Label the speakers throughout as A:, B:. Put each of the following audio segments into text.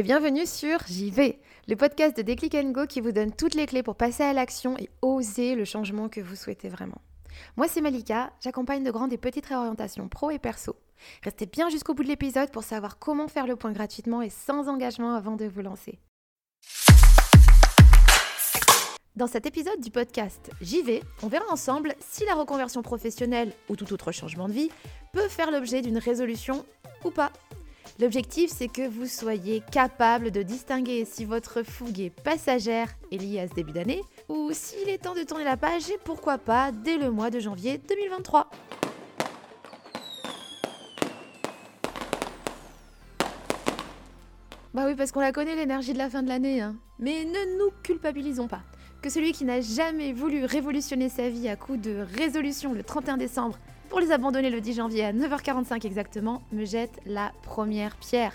A: et bienvenue sur J'y vais, le podcast de Déclic Go qui vous donne toutes les clés pour passer à l'action et oser le changement que vous souhaitez vraiment. Moi c'est Malika, j'accompagne de grandes et petites réorientations pro et perso. Restez bien jusqu'au bout de l'épisode pour savoir comment faire le point gratuitement et sans engagement avant de vous lancer. Dans cet épisode du podcast J'y vais, on verra ensemble si la reconversion professionnelle ou tout autre changement de vie peut faire l'objet d'une résolution ou pas. L'objectif, c'est que vous soyez capable de distinguer si votre fougue est passagère et liée à ce début d'année, ou s'il est temps de tourner la page et pourquoi pas dès le mois de janvier 2023. Bah oui, parce qu'on la connaît l'énergie de la fin de l'année, hein. Mais ne nous culpabilisons pas. Que celui qui n'a jamais voulu révolutionner sa vie à coup de résolution le 31 décembre pour les abandonner le 10 janvier à 9h45 exactement, me jette la première pierre.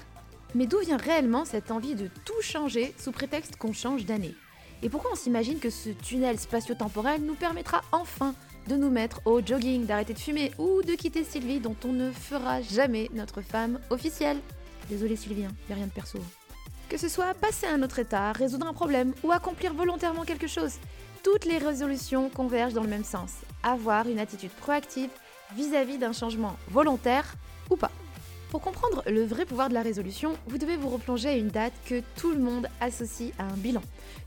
A: Mais d'où vient réellement cette envie de tout changer sous prétexte qu'on change d'année? Et pourquoi on s'imagine que ce tunnel spatio-temporel nous permettra enfin de nous mettre au jogging, d'arrêter de fumer ou de quitter Sylvie dont on ne fera jamais notre femme officielle? Désolée Sylvie, hein, y a rien de perso. Que ce soit passer à un autre état, résoudre un problème ou accomplir volontairement quelque chose, toutes les résolutions convergent dans le même sens. Avoir une attitude proactive vis-à-vis d'un changement volontaire ou pas. Pour comprendre le vrai pouvoir de la résolution, vous devez vous replonger à une date que tout le monde associe à un bilan.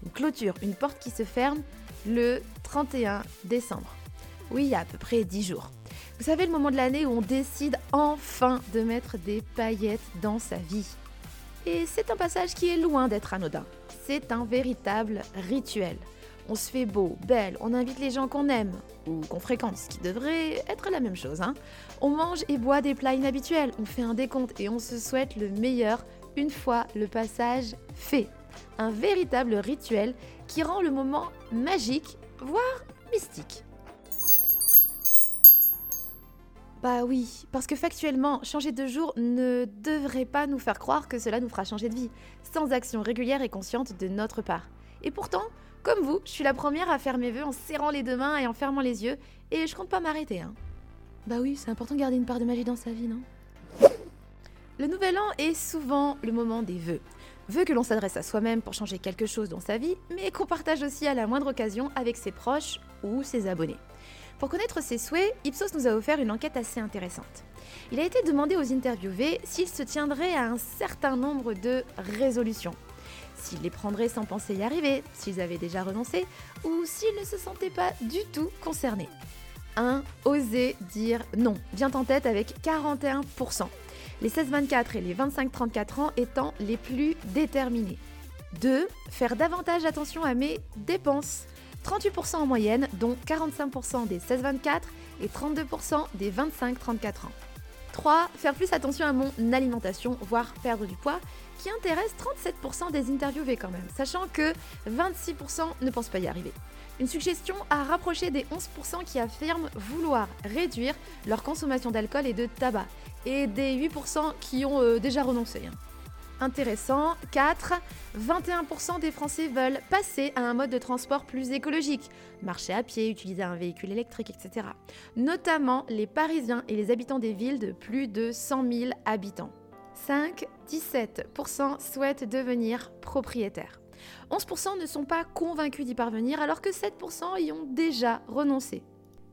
A: Une clôture, une porte qui se ferme le 31 décembre. Oui, il y a à peu près 10 jours. Vous savez le moment de l'année où on décide enfin de mettre des paillettes dans sa vie. Et c'est un passage qui est loin d'être anodin. C'est un véritable rituel. On se fait beau, belle, on invite les gens qu'on aime ou qu'on fréquente, ce qui devrait être la même chose. Hein. On mange et boit des plats inhabituels, on fait un décompte et on se souhaite le meilleur une fois le passage fait. Un véritable rituel qui rend le moment magique, voire mystique. Bah oui, parce que factuellement, changer de jour ne devrait pas nous faire croire que cela nous fera changer de vie, sans action régulière et consciente de notre part. Et pourtant, comme vous, je suis la première à faire mes vœux en serrant les deux mains et en fermant les yeux, et je compte pas m'arrêter. Hein. Bah oui, c'est important de garder une part de magie dans sa vie, non? Le nouvel an est souvent le moment des vœux. Vœux que l'on s'adresse à soi-même pour changer quelque chose dans sa vie, mais qu'on partage aussi à la moindre occasion avec ses proches ou ses abonnés. Pour connaître ses souhaits, Ipsos nous a offert une enquête assez intéressante. Il a été demandé aux interviewés s'ils se tiendraient à un certain nombre de résolutions s'ils les prendraient sans penser y arriver, s'ils avaient déjà renoncé, ou s'ils ne se sentaient pas du tout concernés. 1. Oser dire non vient en tête avec 41%. Les 16-24 et les 25-34 ans étant les plus déterminés. 2. Faire davantage attention à mes dépenses. 38% en moyenne, dont 45% des 16-24 et 32% des 25-34 ans. 3. Faire plus attention à mon alimentation, voire perdre du poids, qui intéresse 37% des interviewés quand même, sachant que 26% ne pensent pas y arriver. Une suggestion à rapprocher des 11% qui affirment vouloir réduire leur consommation d'alcool et de tabac, et des 8% qui ont euh, déjà renoncé. Hein. Intéressant. 4. 21% des Français veulent passer à un mode de transport plus écologique. Marcher à pied, utiliser un véhicule électrique, etc. Notamment les Parisiens et les habitants des villes de plus de 100 000 habitants. 5. 17% souhaitent devenir propriétaires. 11% ne sont pas convaincus d'y parvenir alors que 7% y ont déjà renoncé.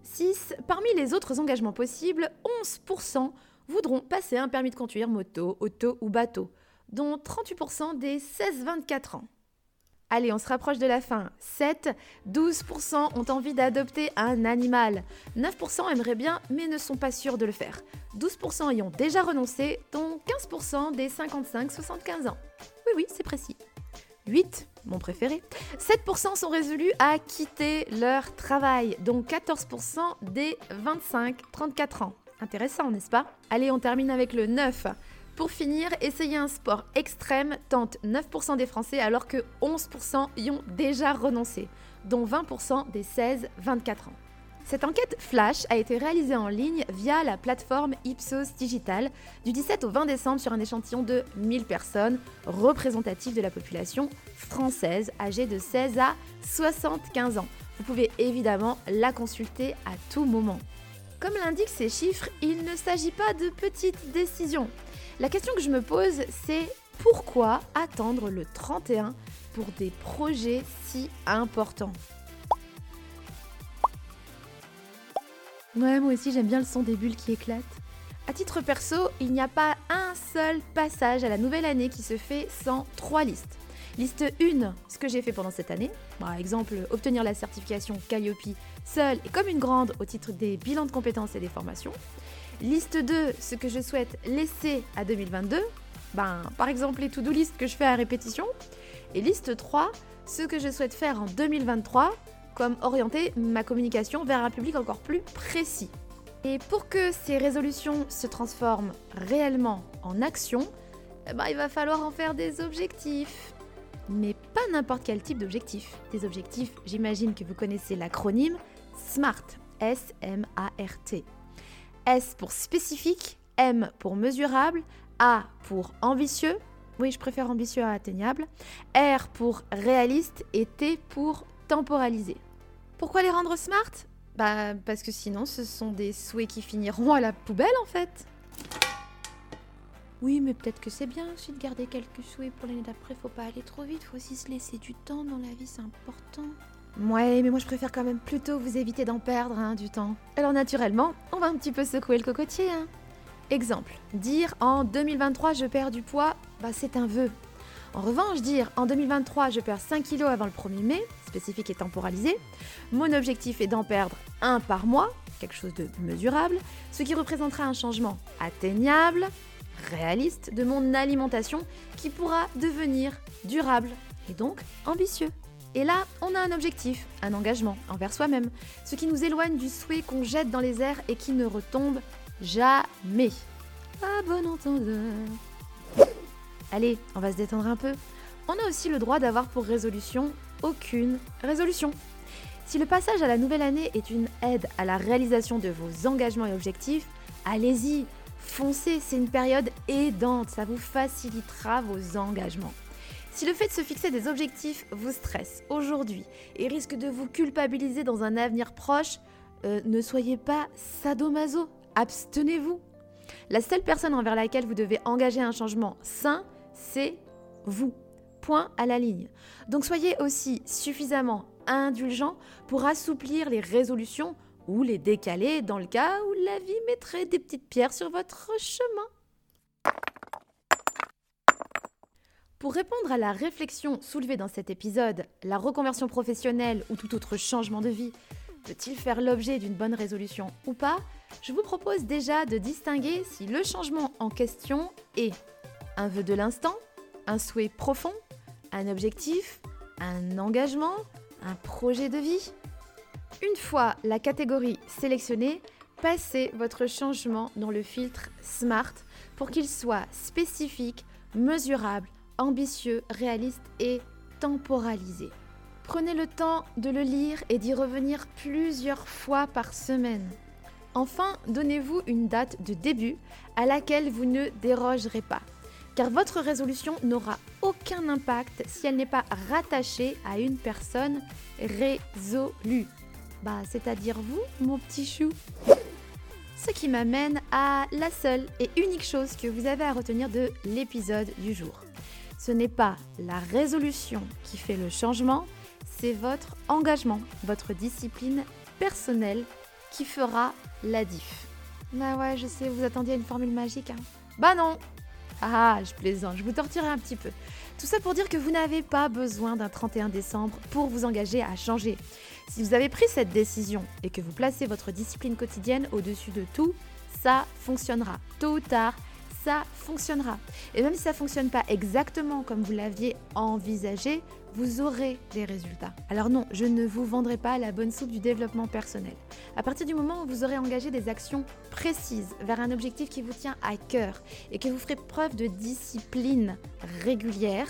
A: 6. Parmi les autres engagements possibles, 11% voudront passer un permis de conduire moto, auto ou bateau, dont 38% des 16-24 ans. Allez, on se rapproche de la fin. 7, 12% ont envie d'adopter un animal. 9% aimeraient bien mais ne sont pas sûrs de le faire. 12% y ont déjà renoncé, dont 15% des 55-75 ans. Oui, oui, c'est précis. 8, mon préféré, 7% sont résolus à quitter leur travail, dont 14% des 25-34 ans. Intéressant, n'est-ce pas? Allez, on termine avec le 9. Pour finir, essayer un sport extrême tente 9% des Français alors que 11% y ont déjà renoncé, dont 20% des 16-24 ans. Cette enquête flash a été réalisée en ligne via la plateforme Ipsos Digital du 17 au 20 décembre sur un échantillon de 1000 personnes représentatives de la population française âgée de 16 à 75 ans. Vous pouvez évidemment la consulter à tout moment. Comme l'indiquent ces chiffres, il ne s'agit pas de petites décisions. La question que je me pose, c'est pourquoi attendre le 31 pour des projets si importants? Ouais, moi aussi j'aime bien le son des bulles qui éclatent. À titre perso, il n'y a pas un seul passage à la nouvelle année qui se fait sans trois listes. Liste 1, ce que j'ai fait pendant cette année. Par exemple, obtenir la certification Calliope seule et comme une grande au titre des bilans de compétences et des formations. Liste 2, ce que je souhaite laisser à 2022. Ben, par exemple, les to-do list que je fais à répétition. Et liste 3, ce que je souhaite faire en 2023, comme orienter ma communication vers un public encore plus précis. Et pour que ces résolutions se transforment réellement en action, eh ben, il va falloir en faire des objectifs. Mais pas n'importe quel type d'objectif. Des objectifs, j'imagine que vous connaissez l'acronyme SMART. S-M-A-R-T. S pour spécifique, M pour mesurable, A pour ambitieux, oui je préfère ambitieux à atteignable, R pour réaliste et T pour temporalisé. Pourquoi les rendre smart? Bah, parce que sinon, ce sont des souhaits qui finiront à la poubelle en fait. Oui, mais peut-être que c'est bien aussi de garder quelques souhaits pour l'année d'après. Faut pas aller trop vite, faut aussi se laisser du temps dans la vie, c'est important. Ouais, mais moi je préfère quand même plutôt vous éviter d'en perdre hein, du temps. Alors naturellement, on va un petit peu secouer le cocotier. Hein. Exemple, dire en 2023 je perds du poids, bah c'est un vœu. En revanche, dire en 2023 je perds 5 kilos avant le 1er mai, spécifique et temporalisé, mon objectif est d'en perdre un par mois, quelque chose de mesurable, ce qui représentera un changement atteignable, réaliste de mon alimentation qui pourra devenir durable et donc ambitieux. Et là, on a un objectif, un engagement envers soi-même, ce qui nous éloigne du souhait qu'on jette dans les airs et qui ne retombe jamais. À bon entendeur. Allez, on va se détendre un peu. On a aussi le droit d'avoir pour résolution aucune résolution. Si le passage à la nouvelle année est une aide à la réalisation de vos engagements et objectifs, allez-y, foncez, c'est une période aidante, ça vous facilitera vos engagements. Si le fait de se fixer des objectifs vous stresse aujourd'hui et risque de vous culpabiliser dans un avenir proche, euh, ne soyez pas sadomaso, abstenez-vous. La seule personne envers laquelle vous devez engager un changement sain, c'est vous. Point à la ligne. Donc soyez aussi suffisamment indulgent pour assouplir les résolutions ou les décaler dans le cas où la vie mettrait des petites pierres sur votre chemin. Pour répondre à la réflexion soulevée dans cet épisode, la reconversion professionnelle ou tout autre changement de vie peut-il faire l'objet d'une bonne résolution ou pas? Je vous propose déjà de distinguer si le changement en question est un vœu de l'instant, un souhait profond, un objectif, un engagement, un projet de vie. Une fois la catégorie sélectionnée, passez votre changement dans le filtre SMART pour qu'il soit spécifique, mesurable, ambitieux, réaliste et temporalisé. Prenez le temps de le lire et d'y revenir plusieurs fois par semaine. Enfin, donnez-vous une date de début à laquelle vous ne dérogerez pas car votre résolution n'aura aucun impact si elle n'est pas rattachée à une personne résolue. Bah, c'est-à-dire vous, mon petit chou. Ce qui m'amène à la seule et unique chose que vous avez à retenir de l'épisode du jour. Ce n'est pas la résolution qui fait le changement, c'est votre engagement, votre discipline personnelle qui fera la diff. Bah ouais, je sais, vous attendiez à une formule magique. Hein. Bah non, ah, je plaisante, je vous torturerai un petit peu. Tout ça pour dire que vous n'avez pas besoin d'un 31 décembre pour vous engager à changer. Si vous avez pris cette décision et que vous placez votre discipline quotidienne au-dessus de tout, ça fonctionnera. Tôt ou tard, ça fonctionnera. Et même si ça ne fonctionne pas exactement comme vous l'aviez envisagé, vous aurez des résultats. Alors non, je ne vous vendrai pas la bonne soupe du développement personnel. À partir du moment où vous aurez engagé des actions précises vers un objectif qui vous tient à cœur et que vous ferez preuve de discipline régulière,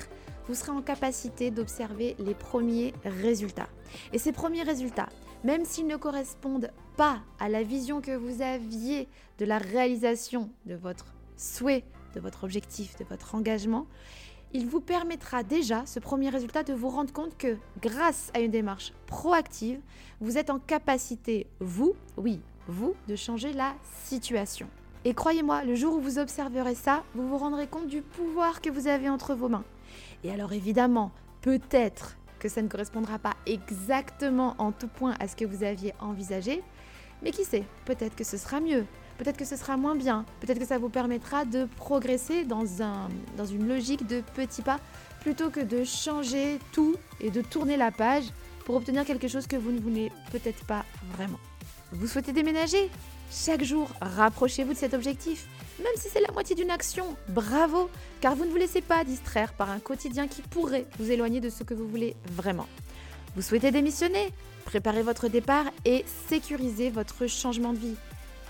A: vous serez en capacité d'observer les premiers résultats. Et ces premiers résultats, même s'ils ne correspondent pas à la vision que vous aviez de la réalisation de votre souhait, de votre objectif, de votre engagement, il vous permettra déjà, ce premier résultat, de vous rendre compte que grâce à une démarche proactive, vous êtes en capacité, vous, oui, vous, de changer la situation. Et croyez-moi, le jour où vous observerez ça, vous vous rendrez compte du pouvoir que vous avez entre vos mains. Et alors évidemment, peut-être que ça ne correspondra pas exactement en tout point à ce que vous aviez envisagé, mais qui sait, peut-être que ce sera mieux, peut-être que ce sera moins bien, peut-être que ça vous permettra de progresser dans, un, dans une logique de petits pas, plutôt que de changer tout et de tourner la page pour obtenir quelque chose que vous ne voulez peut-être pas vraiment. Vous souhaitez déménager? Chaque jour, rapprochez-vous de cet objectif. Même si c'est la moitié d'une action, bravo, car vous ne vous laissez pas distraire par un quotidien qui pourrait vous éloigner de ce que vous voulez vraiment. Vous souhaitez démissionner? Préparez votre départ et sécurisez votre changement de vie.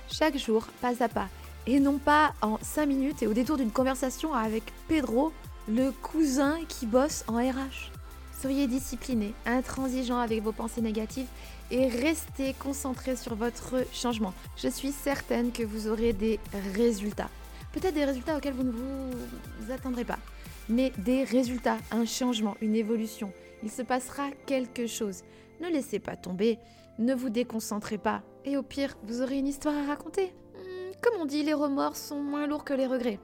A: Chaque jour, pas à pas, et non pas en 5 minutes et au détour d'une conversation avec Pedro, le cousin qui bosse en RH. Soyez discipliné, intransigeant avec vos pensées négatives et restez concentré sur votre changement. Je suis certaine que vous aurez des résultats. Peut-être des résultats auxquels vous ne vous attendrez pas, mais des résultats, un changement, une évolution. Il se passera quelque chose. Ne laissez pas tomber, ne vous déconcentrez pas, et au pire, vous aurez une histoire à raconter. Hmm, comme on dit, les remords sont moins lourds que les regrets.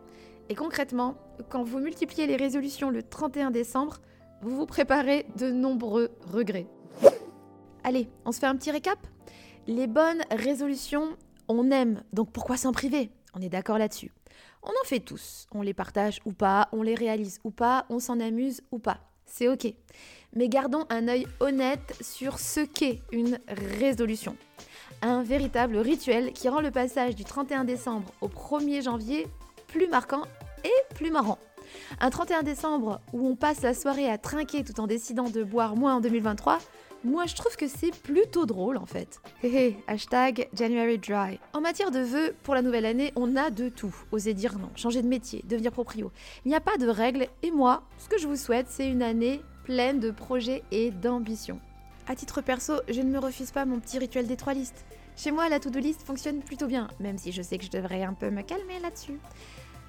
A: Et concrètement, quand vous multipliez les résolutions le 31 décembre, vous vous préparez de nombreux regrets. Allez, on se fait un petit récap? Les bonnes résolutions, on aime, donc pourquoi s'en priver? On est d'accord là-dessus. On en fait tous, on les partage ou pas, on les réalise ou pas, on s'en amuse ou pas. C'est ok. Mais gardons un œil honnête sur ce qu'est une résolution. Un véritable rituel qui rend le passage du 31 décembre au 1er janvier plus marquant et plus marrant. Un 31 décembre où on passe la soirée à trinquer tout en décidant de boire moins en 2023, moi, je trouve que c'est plutôt drôle en fait. Hé hashtag January Dry. En matière de vœux pour la nouvelle année, on a de tout. Oser dire non, changer de métier, devenir proprio. Il n'y a pas de règles et moi, ce que je vous souhaite, c'est une année pleine de projets et d'ambitions. À titre perso, je ne me refuse pas mon petit rituel des trois listes. Chez moi, la to-do list fonctionne plutôt bien, même si je sais que je devrais un peu me calmer là-dessus.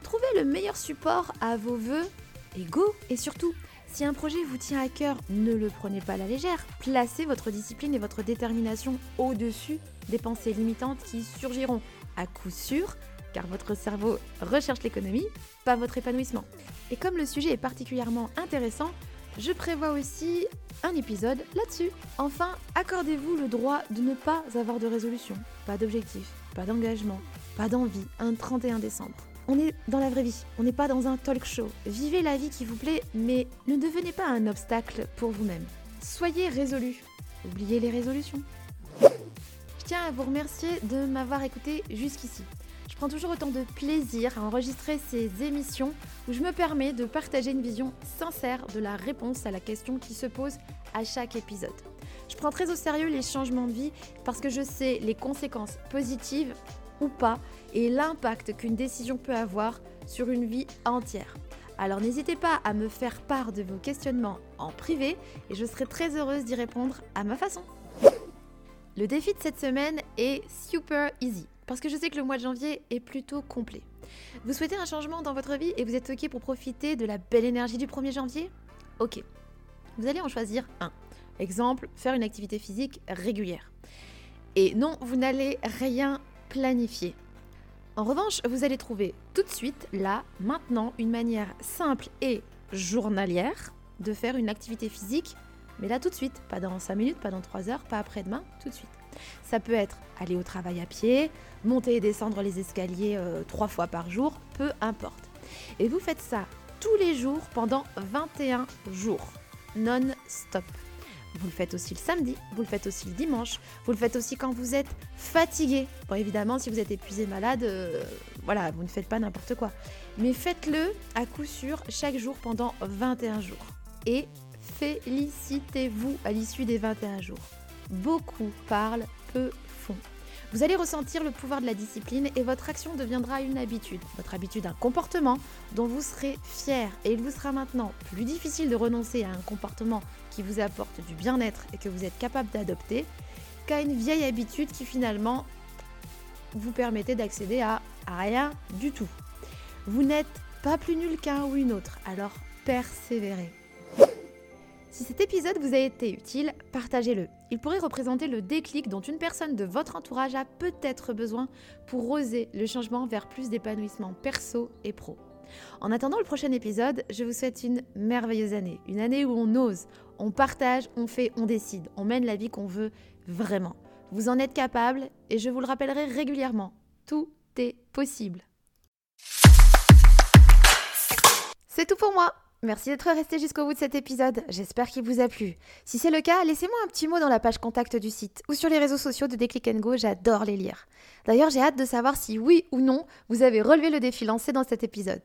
A: Trouvez le meilleur support à vos vœux et go Et surtout, si un projet vous tient à cœur, ne le prenez pas à la légère. Placez votre discipline et votre détermination au-dessus des pensées limitantes qui surgiront à coup sûr, car votre cerveau recherche l'économie, pas votre épanouissement. Et comme le sujet est particulièrement intéressant, je prévois aussi un épisode là-dessus. Enfin, accordez-vous le droit de ne pas avoir de résolution, pas d'objectif, pas d'engagement, pas d'envie, un 31 décembre. On est dans la vraie vie, on n'est pas dans un talk show. Vivez la vie qui vous plaît, mais ne devenez pas un obstacle pour vous-même. Soyez résolu. Oubliez les résolutions. Je tiens à vous remercier de m'avoir écouté jusqu'ici. Je prends toujours autant de plaisir à enregistrer ces émissions où je me permets de partager une vision sincère de la réponse à la question qui se pose à chaque épisode. Je prends très au sérieux les changements de vie parce que je sais les conséquences positives ou pas et l'impact qu'une décision peut avoir sur une vie entière. Alors n'hésitez pas à me faire part de vos questionnements en privé et je serai très heureuse d'y répondre à ma façon. Le défi de cette semaine est super easy parce que je sais que le mois de janvier est plutôt complet. Vous souhaitez un changement dans votre vie et vous êtes OK pour profiter de la belle énergie du 1er janvier? OK. Vous allez en choisir un. Exemple, faire une activité physique régulière. Et non, vous n'allez rien planifier. En revanche, vous allez trouver tout de suite, là, maintenant, une manière simple et journalière de faire une activité physique, mais là tout de suite, pas dans 5 minutes, pas dans 3 heures, pas après-demain, tout de suite. Ça peut être aller au travail à pied, monter et descendre les escaliers euh, trois fois par jour, peu importe. Et vous faites ça tous les jours pendant 21 jours, non-stop. Vous le faites aussi le samedi, vous le faites aussi le dimanche, vous le faites aussi quand vous êtes fatigué. Bon, évidemment, si vous êtes épuisé, malade, euh, voilà, vous ne faites pas n'importe quoi. Mais faites-le à coup sûr chaque jour pendant 21 jours. Et félicitez-vous à l'issue des 21 jours. Beaucoup parlent, peu font. Vous allez ressentir le pouvoir de la discipline et votre action deviendra une habitude. Votre habitude, un comportement dont vous serez fier. Et il vous sera maintenant plus difficile de renoncer à un comportement qui vous apporte du bien-être et que vous êtes capable d'adopter qu'à une vieille habitude qui finalement vous permettait d'accéder à, rien du tout. Vous n'êtes pas plus nul qu'un ou une autre, alors persévérez. Si cet épisode vous a été utile, partagez-le. Il pourrait représenter le déclic dont une personne de votre entourage a peut-être besoin pour oser le changement vers plus d'épanouissement perso et pro. En attendant le prochain épisode, je vous souhaite une merveilleuse année. Une année où on ose, on partage, on fait, on décide, on mène la vie qu'on veut vraiment. Vous en êtes capable et je vous le rappellerai régulièrement. Tout est possible. C'est tout pour moi. Merci d'être resté jusqu'au bout de cet épisode, j'espère qu'il vous a plu. Si c'est le cas, laissez-moi un petit mot dans la page contact du site ou sur les réseaux sociaux de Déclic Go, j'adore les lire. D'ailleurs, j'ai hâte de savoir si oui ou non vous avez relevé le défi lancé dans cet épisode.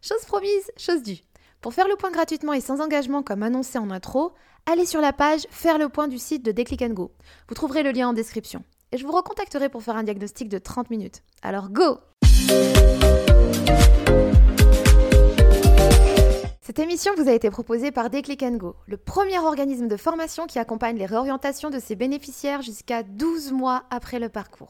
A: Chose promise, chose due. Pour faire le point gratuitement et sans engagement comme annoncé en intro, allez sur la page Faire le point du site de Déclic Go. Vous trouverez le lien en description. Et je vous recontacterai pour faire un diagnostic de 30 minutes. Alors go Cette émission vous a été proposée par Déclic Go, le premier organisme de formation qui accompagne les réorientations de ses bénéficiaires jusqu'à 12 mois après le parcours.